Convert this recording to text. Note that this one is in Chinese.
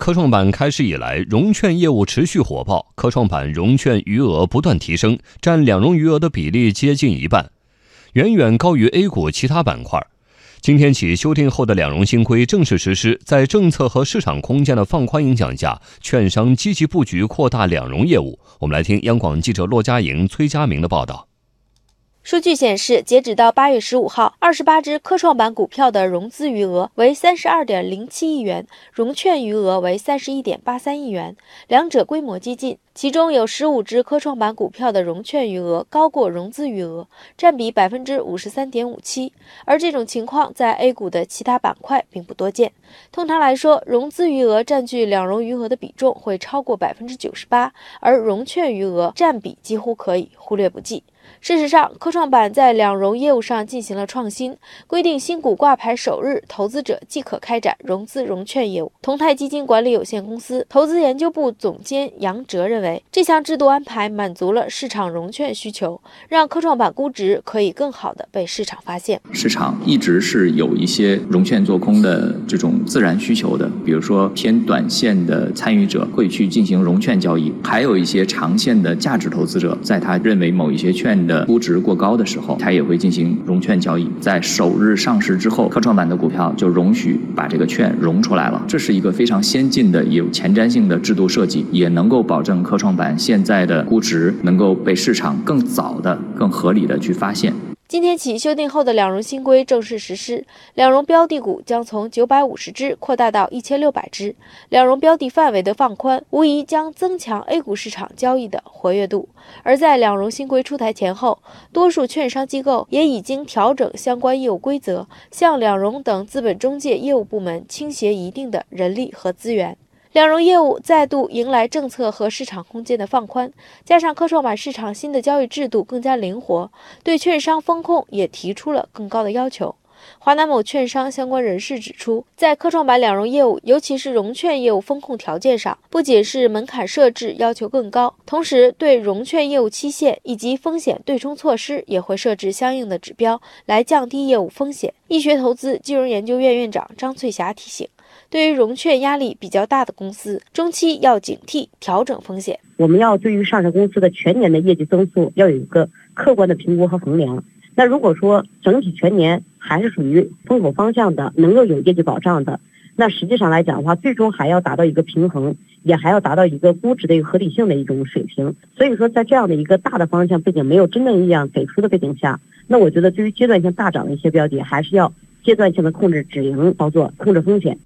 科创板开市以来，融券业务持续火爆，科创板融券余额不断提升，占两融余额的比例接近一半，远远高于 A 股其他板块。今天起，修订后的两融新规正式实施，在政策和市场空间的放宽影响下，券商积极布局扩大两融业务。我们来听央广记者骆佳莹、崔佳明的报道。数据显示，截止到八月十五号，二十八只科创板股票的融资余额为三十二点零七亿元，融券余额为三十一点八三亿元，两者规模接近。其中有十五只科创板股票的融券余额高过融资余额，占比百分之五十三点五七。而这种情况在 A 股的其他板块并不多见。通常来说，融资余额占据两融余额的比重会超过百分之九十八，而融券余额占比几乎可以忽略不计。事实上，科创板在两融业务上进行了创新，规定新股挂牌首日，投资者即可开展融资融券业务。同泰基金管理有限公司投资研究部总监杨哲认为，这项制度安排满足了市场融券需求，让科创板估值可以更好的被市场发现。市场一直是有一些融券做空的这种自然需求的，比如说偏短线的参与者会去进行融券交易，还有一些长线的价值投资者，在他认为某一些券。的估值过高的时候，他也会进行融券交易。在首日上市之后，科创板的股票就容许把这个券融出来了。这是一个非常先进的、有前瞻性的制度设计，也能够保证科创板现在的估值能够被市场更早的、更合理的去发现。今天起，修订后的两融新规正式实施，两融标的股将从九百五十只扩大到一千六百只。两融标的范围的放宽，无疑将增强 A 股市场交易的活跃度。而在两融新规出台前后，多数券商机构也已经调整相关业务规则，向两融等资本中介业务部门倾斜一定的人力和资源。两融业务再度迎来政策和市场空间的放宽，加上科创板市场新的交易制度更加灵活，对券商风控也提出了更高的要求。华南某券商相关人士指出，在科创板两融业务，尤其是融券业务风控条件上，不仅是门槛设置要求更高，同时对融券业务期限以及风险对冲措施也会设置相应的指标，来降低业务风险。易学投资金融研究院院长张翠霞提醒。对于融券压力比较大的公司，中期要警惕调整风险。我们要对于上市公司的全年的业绩增速要有一个客观的评估和衡量。那如果说整体全年还是属于风口方向的，能够有业绩保障的，那实际上来讲的话，最终还要达到一个平衡，也还要达到一个估值的一个合理性的一种水平。所以说，在这样的一个大的方向背景没有真正意义上给出的背景下，那我觉得对于阶段性大涨的一些标的，还是要阶段性的控制止盈操作，控制风险。